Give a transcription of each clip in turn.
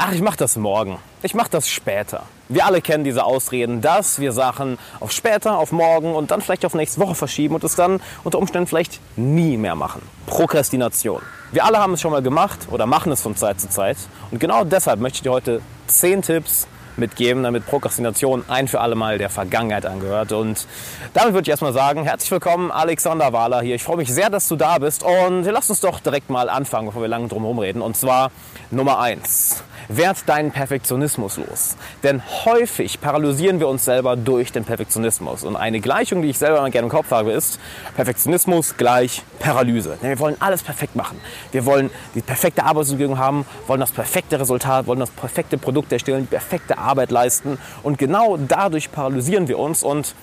ach, ich mache das morgen, ich mache das später. Wir alle kennen diese Ausreden, dass wir Sachen auf später, auf morgen und dann vielleicht auf nächste Woche verschieben und es dann unter Umständen vielleicht nie mehr machen. Prokrastination. Wir alle haben es schon mal gemacht oder machen es von Zeit zu Zeit. Und genau deshalb möchte ich dir heute 10 Tipps mitgeben, damit Prokrastination ein für alle Mal der Vergangenheit angehört. Und damit würde ich erstmal sagen, herzlich willkommen, Alexander Wahler hier. Ich freue mich sehr, dass du da bist und lass uns doch direkt mal anfangen, bevor wir lange drum herum reden. Und zwar Nummer eins: Werd deinen Perfektionismus los. Denn häufig paralysieren wir uns selber durch den Perfektionismus. Und eine Gleichung, die ich selber mal gerne im Kopf habe, ist Perfektionismus gleich Paralyse. Denn wir wollen alles perfekt machen. Wir wollen die perfekte Arbeitsumgebung haben, wollen das perfekte Resultat, wollen das perfekte Produkt erstellen, die perfekte Arbeit leisten. Und genau dadurch paralysieren wir uns und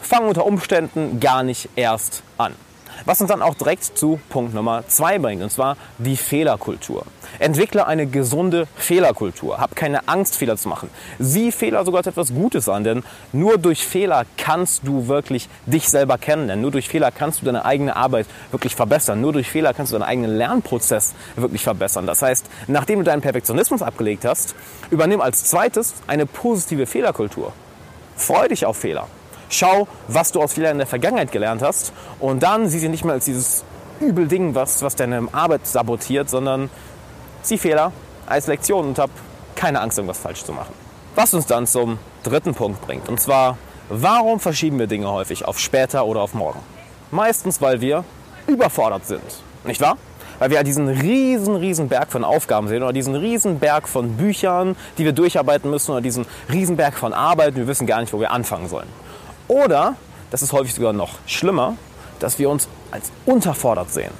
fangen unter Umständen gar nicht erst an. Was uns dann auch direkt zu Punkt Nummer zwei bringt, und zwar die Fehlerkultur. Entwickle eine gesunde Fehlerkultur. Hab keine Angst, Fehler zu machen. Sieh Fehler sogar als etwas Gutes an, denn nur durch Fehler kannst du wirklich dich selber kennen. Nur durch Fehler kannst du deine eigene Arbeit wirklich verbessern. Nur durch Fehler kannst du deinen eigenen Lernprozess wirklich verbessern. Das heißt, nachdem du deinen Perfektionismus abgelegt hast, übernimm als zweites eine positive Fehlerkultur. Freu dich auf Fehler. Schau, was du aus Fehlern in der Vergangenheit gelernt hast und dann sieh sie nicht mehr als dieses übel Ding, was, was deine Arbeit sabotiert, sondern sieh Fehler als Lektion und hab keine Angst, irgendwas falsch zu machen. Was uns dann zum dritten Punkt bringt. Und zwar, warum verschieben wir Dinge häufig auf später oder auf morgen? Meistens, weil wir überfordert sind. Nicht wahr? Weil wir diesen riesen, riesen Berg von Aufgaben sehen oder diesen riesen Berg von Büchern, die wir durcharbeiten müssen oder diesen riesen Berg von Arbeit und wir wissen gar nicht, wo wir anfangen sollen. Oder, das ist häufig sogar noch schlimmer, dass wir uns als unterfordert sehen.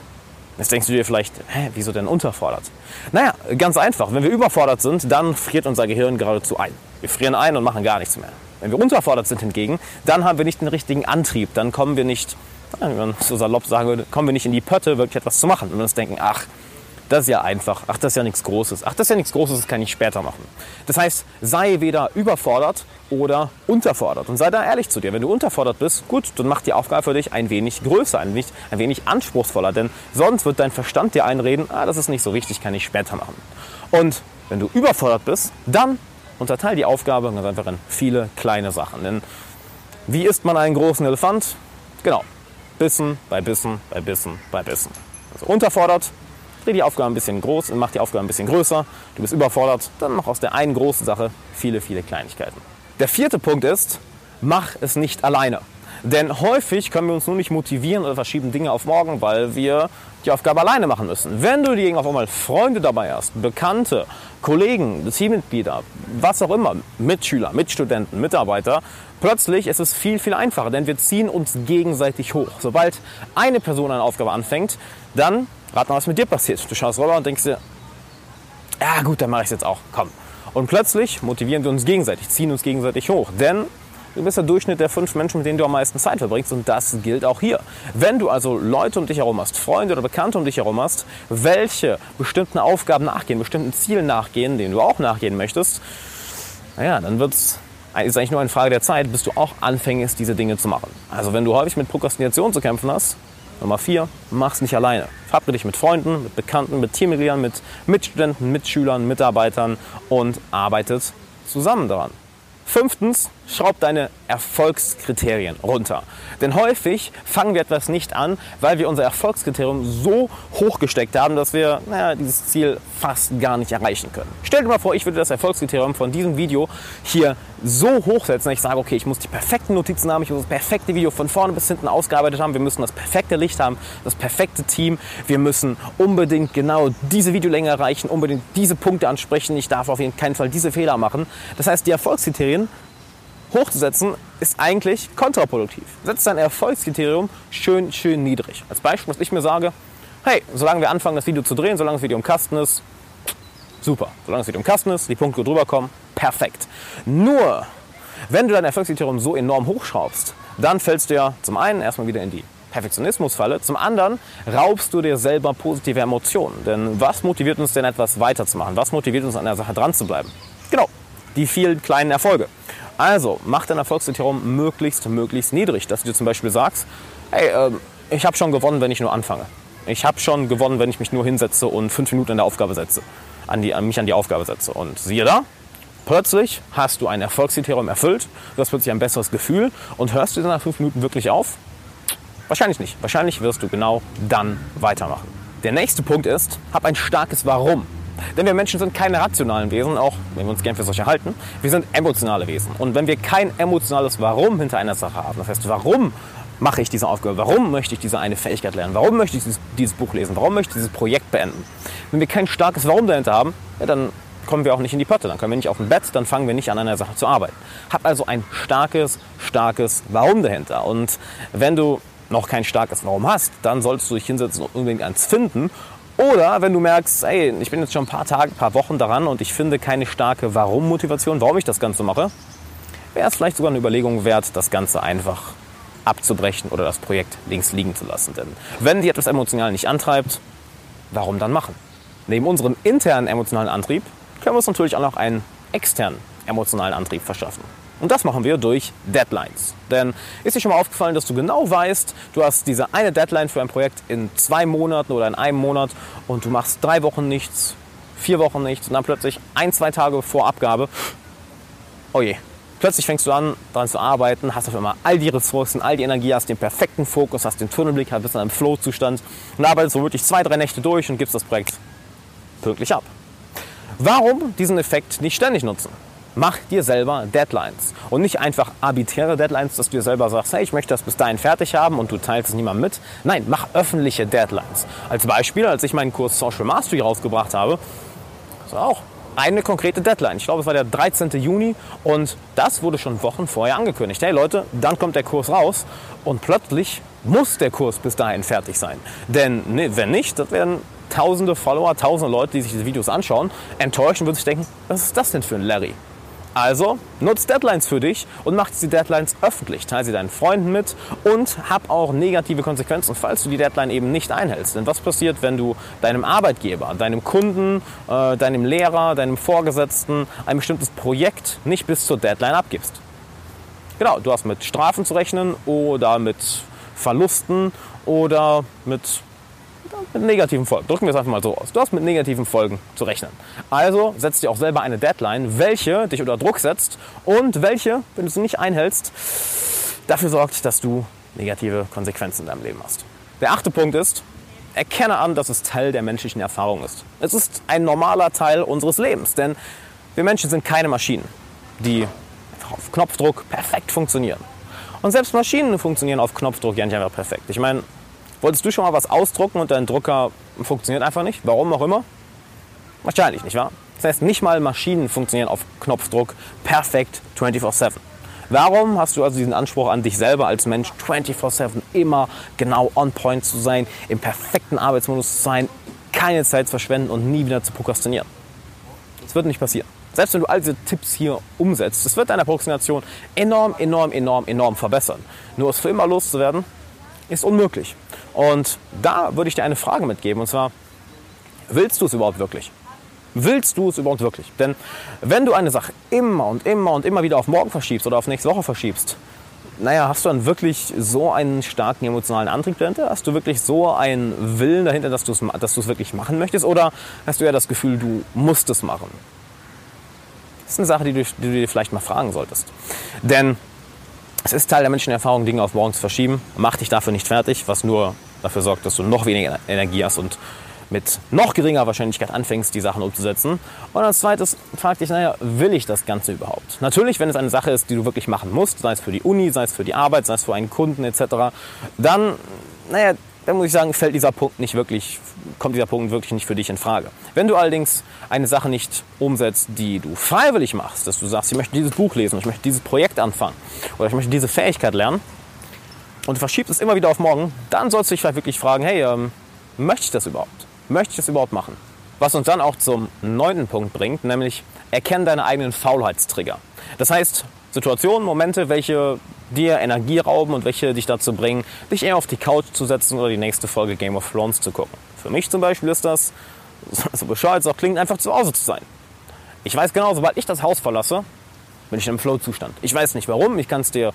Jetzt denkst du dir vielleicht, hä, wieso denn unterfordert? Naja, ganz einfach. Wenn wir überfordert sind, dann friert unser Gehirn geradezu ein. Wir frieren ein und machen gar nichts mehr. Wenn wir unterfordert sind hingegen, dann haben wir nicht den richtigen Antrieb. Dann kommen wir nicht, wenn man so salopp sagen würde, kommen wir nicht in die Pötte, wirklich etwas zu machen. Und uns denken, ach, das ist ja einfach. Ach, das ist ja nichts Großes. Ach, das ist ja nichts Großes, das kann ich später machen. Das heißt, sei weder überfordert oder unterfordert. Und sei da ehrlich zu dir. Wenn du unterfordert bist, gut, dann mach die Aufgabe für dich ein wenig größer, ein wenig, ein wenig anspruchsvoller. Denn sonst wird dein Verstand dir einreden, ah, das ist nicht so wichtig, kann ich später machen. Und wenn du überfordert bist, dann unterteile die Aufgabe ganz einfach in viele kleine Sachen. Denn wie isst man einen großen Elefant? Genau. Bissen bei Bissen bei Bissen bei Bissen. Also unterfordert, dreh die Aufgabe ein bisschen groß und mach die Aufgabe ein bisschen größer. Du bist überfordert, dann mach aus der einen großen Sache viele, viele Kleinigkeiten. Der vierte Punkt ist, mach es nicht alleine. Denn häufig können wir uns nur nicht motivieren oder verschieben Dinge auf morgen, weil wir die Aufgabe alleine machen müssen. Wenn du dir auf einmal Freunde dabei hast, Bekannte, Kollegen, Teammitglieder, was auch immer, Mitschüler, Mitstudenten, Mitarbeiter, plötzlich ist es viel, viel einfacher, denn wir ziehen uns gegenseitig hoch. Sobald eine Person eine Aufgabe anfängt, dann Rat mal, was mit dir passiert. Du schaust rüber und denkst dir, ja gut, dann mache ich es jetzt auch. Komm. Und plötzlich motivieren wir uns gegenseitig, ziehen uns gegenseitig hoch. Denn du bist der Durchschnitt der fünf Menschen, mit denen du am meisten Zeit verbringst. Und das gilt auch hier. Wenn du also Leute um dich herum hast, Freunde oder Bekannte um dich herum hast, welche bestimmten Aufgaben nachgehen, bestimmten Zielen nachgehen, denen du auch nachgehen möchtest, naja, dann wird's ist eigentlich nur eine Frage der Zeit, bis du auch anfängst, diese Dinge zu machen. Also wenn du häufig mit Prokrastination zu kämpfen hast, Nummer vier, mach's nicht alleine. Verabrede dich mit Freunden, mit Bekannten, mit Teammitgliedern, mit Mitstudenten, Mitschülern, Mitarbeitern und arbeitet zusammen daran. Fünftens, schraub deine Erfolgskriterien runter. Denn häufig fangen wir etwas nicht an, weil wir unser Erfolgskriterium so hoch gesteckt haben, dass wir naja, dieses Ziel fast gar nicht erreichen können. Stell dir mal vor, ich würde das Erfolgskriterium von diesem Video hier so hochsetzen, dass ich sage, okay, ich muss die perfekten Notizen haben, ich muss das perfekte Video von vorne bis hinten ausgearbeitet haben, wir müssen das perfekte Licht haben, das perfekte Team, wir müssen unbedingt genau diese Videolänge erreichen, unbedingt diese Punkte ansprechen, ich darf auf jeden keinen Fall diese Fehler machen. Das heißt, die Erfolgskriterien hochzusetzen, ist eigentlich kontraproduktiv. Setz dein Erfolgskriterium schön, schön niedrig. Als Beispiel, dass ich mir sage, hey, solange wir anfangen, das Video zu drehen, solange das Video im Kasten ist, super. Solange das Video im Kasten ist, die Punkte drüber kommen, perfekt. Nur, wenn du dein Erfolgskriterium so enorm hochschraubst, dann fällst du ja zum einen erstmal wieder in die Perfektionismusfalle, zum anderen raubst du dir selber positive Emotionen. Denn was motiviert uns denn etwas weiterzumachen? Was motiviert uns an der Sache dran zu bleiben? Genau, die vielen kleinen Erfolge. Also, mach dein Erfolgskriterium möglichst, möglichst niedrig, dass du dir zum Beispiel sagst, hey, äh, ich habe schon gewonnen, wenn ich nur anfange. Ich habe schon gewonnen, wenn ich mich nur hinsetze und fünf Minuten in der Aufgabe setze. an, die, an mich an die Aufgabe setze. Und siehe da, plötzlich hast du ein Erfolgskriterium erfüllt, du hast plötzlich ein besseres Gefühl und hörst du nach fünf Minuten wirklich auf? Wahrscheinlich nicht. Wahrscheinlich wirst du genau dann weitermachen. Der nächste Punkt ist, hab ein starkes Warum. Denn wir Menschen sind keine rationalen Wesen, auch wenn wir uns gern für solche halten. Wir sind emotionale Wesen. Und wenn wir kein emotionales Warum hinter einer Sache haben, das heißt, warum mache ich diese Aufgabe? Warum möchte ich diese eine Fähigkeit lernen? Warum möchte ich dieses, dieses Buch lesen? Warum möchte ich dieses Projekt beenden? Wenn wir kein starkes Warum dahinter haben, ja, dann kommen wir auch nicht in die Potte, dann können wir nicht auf dem Bett, dann fangen wir nicht an einer Sache zu arbeiten. Hab also ein starkes, starkes Warum dahinter. Und wenn du noch kein starkes Warum hast, dann solltest du dich hinsetzen und unbedingt eins finden. Oder wenn du merkst, ey, ich bin jetzt schon ein paar Tage, paar Wochen daran und ich finde keine starke Warum-Motivation, warum ich das Ganze mache, wäre es vielleicht sogar eine Überlegung wert, das Ganze einfach abzubrechen oder das Projekt links liegen zu lassen. Denn wenn dich etwas emotional nicht antreibt, warum dann machen? Neben unserem internen emotionalen Antrieb können wir uns natürlich auch noch einen externen emotionalen Antrieb verschaffen. Und das machen wir durch Deadlines. Denn ist dir schon mal aufgefallen, dass du genau weißt, du hast diese eine Deadline für ein Projekt in zwei Monaten oder in einem Monat und du machst drei Wochen nichts, vier Wochen nichts und dann plötzlich ein, zwei Tage vor Abgabe, oh je, plötzlich fängst du an, daran zu arbeiten, hast auf einmal all die Ressourcen, all die Energie, hast den perfekten Fokus, hast den Tunnelblick, bist in einem Flow-Zustand und arbeitest so wirklich zwei, drei Nächte durch und gibst das Projekt pünktlich ab. Warum diesen Effekt nicht ständig nutzen? Mach dir selber Deadlines und nicht einfach arbitäre Deadlines, dass du dir selber sagst, hey, ich möchte das bis dahin fertig haben und du teilst es niemandem mit. Nein, mach öffentliche Deadlines. Als Beispiel, als ich meinen Kurs Social Mastery rausgebracht habe, das war auch eine konkrete Deadline. Ich glaube, es war der 13. Juni und das wurde schon Wochen vorher angekündigt. Hey Leute, dann kommt der Kurs raus und plötzlich muss der Kurs bis dahin fertig sein. Denn ne, wenn nicht, das werden tausende Follower, tausende Leute, die sich diese Videos anschauen, enttäuscht und sich denken, was ist das denn für ein Larry? Also nutzt Deadlines für dich und mach die Deadlines öffentlich. Teile sie deinen Freunden mit und hab auch negative Konsequenzen, falls du die Deadline eben nicht einhältst. Denn was passiert, wenn du deinem Arbeitgeber, deinem Kunden, äh, deinem Lehrer, deinem Vorgesetzten ein bestimmtes Projekt nicht bis zur Deadline abgibst? Genau, du hast mit Strafen zu rechnen oder mit Verlusten oder mit mit negativen Folgen. Drücken wir es einfach mal so aus. Du hast mit negativen Folgen zu rechnen. Also setz dir auch selber eine Deadline, welche dich unter Druck setzt und welche, wenn du sie nicht einhältst, dafür sorgt, dass du negative Konsequenzen in deinem Leben hast. Der achte Punkt ist, erkenne an, dass es Teil der menschlichen Erfahrung ist. Es ist ein normaler Teil unseres Lebens, denn wir Menschen sind keine Maschinen, die auf Knopfdruck perfekt funktionieren. Und selbst Maschinen funktionieren auf Knopfdruck ja nicht einfach perfekt. Ich meine, Wolltest du schon mal was ausdrucken und dein Drucker funktioniert einfach nicht? Warum auch immer? Wahrscheinlich, nicht wahr? Das heißt, nicht mal Maschinen funktionieren auf Knopfdruck perfekt 24/7. Warum hast du also diesen Anspruch an dich selber als Mensch 24/7 immer genau on point zu sein, im perfekten Arbeitsmodus zu sein, keine Zeit zu verschwenden und nie wieder zu prokrastinieren? Das wird nicht passieren. Selbst wenn du all diese Tipps hier umsetzt, das wird deine Prokrastination enorm, enorm, enorm, enorm verbessern. Nur es für immer loszuwerden, ist unmöglich. Und da würde ich dir eine Frage mitgeben, und zwar, willst du es überhaupt wirklich? Willst du es überhaupt wirklich? Denn wenn du eine Sache immer und immer und immer wieder auf morgen verschiebst oder auf nächste Woche verschiebst, naja, hast du dann wirklich so einen starken emotionalen Antrieb dahinter? Hast du wirklich so einen Willen dahinter, dass du es, dass wirklich machen möchtest? Oder hast du ja das Gefühl, du musst es machen? Das ist eine Sache, die du, die du dir vielleicht mal fragen solltest. Denn es ist Teil der menschlichen Erfahrung, Dinge auf morgen zu verschieben. Mach dich dafür nicht fertig, was nur dafür sorgt, dass du noch weniger Energie hast und mit noch geringer Wahrscheinlichkeit anfängst, die Sachen umzusetzen. Und als zweites frag dich, naja, will ich das Ganze überhaupt? Natürlich, wenn es eine Sache ist, die du wirklich machen musst, sei es für die Uni, sei es für die Arbeit, sei es für einen Kunden etc., dann, naja, dann muss ich sagen, fällt dieser Punkt nicht wirklich, kommt dieser Punkt wirklich nicht für dich in Frage. Wenn du allerdings eine Sache nicht umsetzt, die du freiwillig machst, dass du sagst, ich möchte dieses Buch lesen, ich möchte dieses Projekt anfangen oder ich möchte diese Fähigkeit lernen und du verschiebst es immer wieder auf morgen, dann sollst du dich vielleicht wirklich fragen, hey, ähm, möchte ich das überhaupt? Möchte ich das überhaupt machen? Was uns dann auch zum neunten Punkt bringt, nämlich erkenne deine eigenen Faulheitstrigger. Das heißt, Situationen, Momente, welche dir Energie rauben und welche dich dazu bringen, dich eher auf die Couch zu setzen oder die nächste Folge Game of Thrones zu gucken. Für mich zum Beispiel ist das, so bescheuert es auch klingt, einfach zu Hause zu sein. Ich weiß genau, sobald ich das Haus verlasse, bin ich im Flow-Zustand. Ich weiß nicht warum, ich kann es dir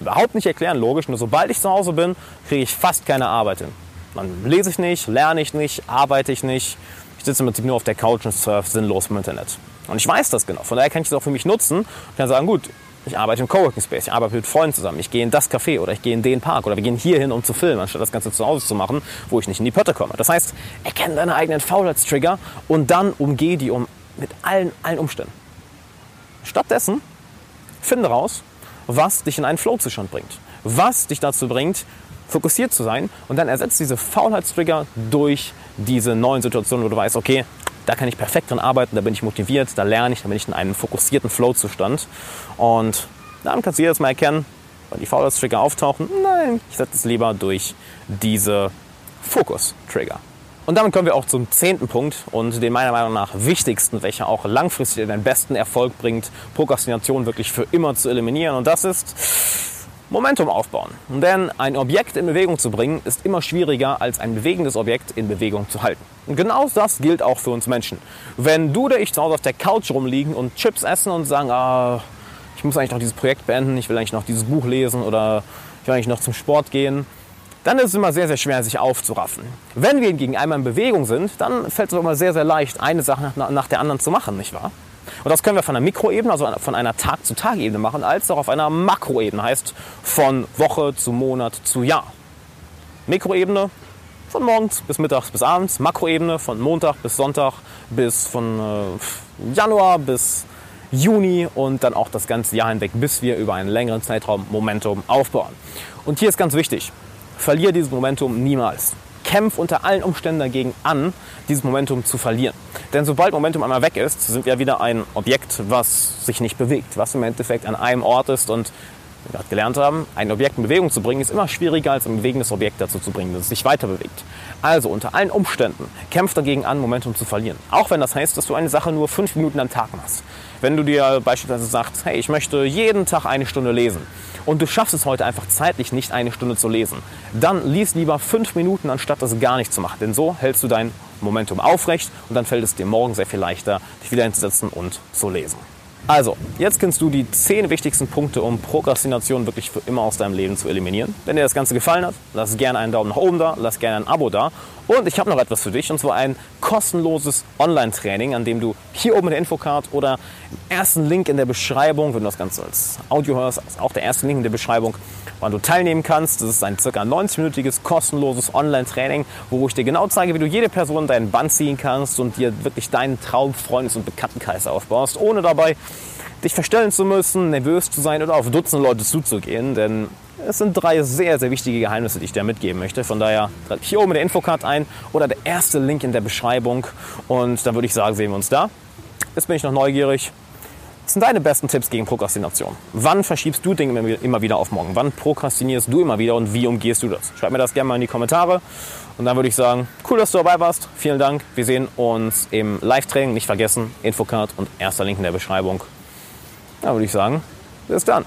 überhaupt nicht erklären, logisch, nur sobald ich zu Hause bin, kriege ich fast keine Arbeit hin. Dann lese ich nicht, lerne ich nicht, arbeite ich nicht, Ich sitze im Prinzip nur auf der Couch und surfe sinnlos im Internet. Und ich weiß das genau. Von daher kann ich das auch für mich nutzen und kann sagen, gut, ich arbeite im Coworking Space, ich arbeite mit Freunden zusammen, ich gehe in das Café oder ich gehe in den Park oder wir gehen hier hin, um zu filmen, anstatt das Ganze zu Hause zu machen, wo ich nicht in die Pötte komme. Das heißt, erkenne deine eigenen Faulheitstrigger und dann umgeh die um mit allen, allen Umständen. Stattdessen finde raus, was dich in einen Flow-Zustand bringt, was dich dazu bringt, fokussiert zu sein und dann ersetzt diese Faulheitstrigger durch diese neuen Situationen, wo du weißt, okay, da kann ich perfekt dran arbeiten, da bin ich motiviert, da lerne ich, da bin ich in einem fokussierten Flow-Zustand. Und dann kannst du jedes Mal erkennen, wenn die Faulheitstrigger auftauchen, nein, ich setze es lieber durch diese Fokus-Trigger. Und damit kommen wir auch zum zehnten Punkt und den meiner Meinung nach wichtigsten, welcher auch langfristig den besten Erfolg bringt, Prokrastination wirklich für immer zu eliminieren. Und das ist Momentum aufbauen. Denn ein Objekt in Bewegung zu bringen, ist immer schwieriger als ein bewegendes Objekt in Bewegung zu halten. Und genau das gilt auch für uns Menschen. Wenn du oder ich zu Hause auf der Couch rumliegen und Chips essen und sagen, ah, ich muss eigentlich noch dieses Projekt beenden, ich will eigentlich noch dieses Buch lesen oder ich will eigentlich noch zum Sport gehen, dann ist es immer sehr, sehr schwer, sich aufzuraffen. Wenn wir hingegen einmal in Bewegung sind, dann fällt es immer sehr, sehr leicht, eine Sache nach, nach der anderen zu machen, nicht wahr? Und das können wir von einer Mikroebene, also von einer Tag-zu-Tag-Ebene machen, als auch auf einer Makroebene, heißt von Woche zu Monat zu Jahr. Mikroebene von morgens bis mittags bis abends, Makroebene von Montag bis Sonntag bis von äh, Januar bis Juni und dann auch das ganze Jahr hinweg, bis wir über einen längeren Zeitraum Momentum aufbauen. Und hier ist ganz wichtig, verliere dieses Momentum niemals kämpf unter allen Umständen dagegen an, dieses Momentum zu verlieren. Denn sobald Momentum einmal weg ist, sind wir wieder ein Objekt, was sich nicht bewegt, was im Endeffekt an einem Ort ist und wir gerade gelernt haben, ein Objekt in Bewegung zu bringen, ist immer schwieriger als ein bewegendes Objekt dazu zu bringen, dass es sich weiter bewegt. Also unter allen Umständen kämpf dagegen an, Momentum zu verlieren. Auch wenn das heißt, dass du eine Sache nur fünf Minuten am Tag machst. Wenn du dir beispielsweise sagst, hey, ich möchte jeden Tag eine Stunde lesen und du schaffst es heute einfach zeitlich nicht, eine Stunde zu lesen, dann lies lieber fünf Minuten, anstatt das gar nicht zu machen. Denn so hältst du dein Momentum aufrecht und dann fällt es dir morgen sehr viel leichter, dich wieder hinzusetzen und zu lesen. Also, jetzt kennst du die zehn wichtigsten Punkte, um Prokrastination wirklich für immer aus deinem Leben zu eliminieren. Wenn dir das Ganze gefallen hat, lass gerne einen Daumen nach oben da, lass gerne ein Abo da. Und ich habe noch etwas für dich, und zwar ein kostenloses Online-Training, an dem du hier oben in der Infocard oder im ersten Link in der Beschreibung, wenn du das Ganze als Audio hörst, ist auch der erste Link in der Beschreibung, wann du teilnehmen kannst. Das ist ein ca. 90-minütiges kostenloses Online-Training, wo ich dir genau zeige, wie du jede Person deinen Band ziehen kannst und dir wirklich deinen Traumfreundes- und Bekanntenkreis aufbaust, ohne dabei dich verstellen zu müssen, nervös zu sein oder auf Dutzende Leute zuzugehen, denn es sind drei sehr, sehr wichtige Geheimnisse, die ich dir mitgeben möchte. Von daher trag hier oben in der Infocard ein oder der erste Link in der Beschreibung und dann würde ich sagen, sehen wir uns da. Jetzt bin ich noch neugierig. Was sind deine besten Tipps gegen Prokrastination? Wann verschiebst du Dinge immer wieder auf morgen? Wann prokrastinierst du immer wieder und wie umgehst du das? Schreib mir das gerne mal in die Kommentare. Und dann würde ich sagen, cool, dass du dabei warst. Vielen Dank. Wir sehen uns im Live-Training. Nicht vergessen, Infocard und erster Link in der Beschreibung. Dann würde ich sagen, bis dann.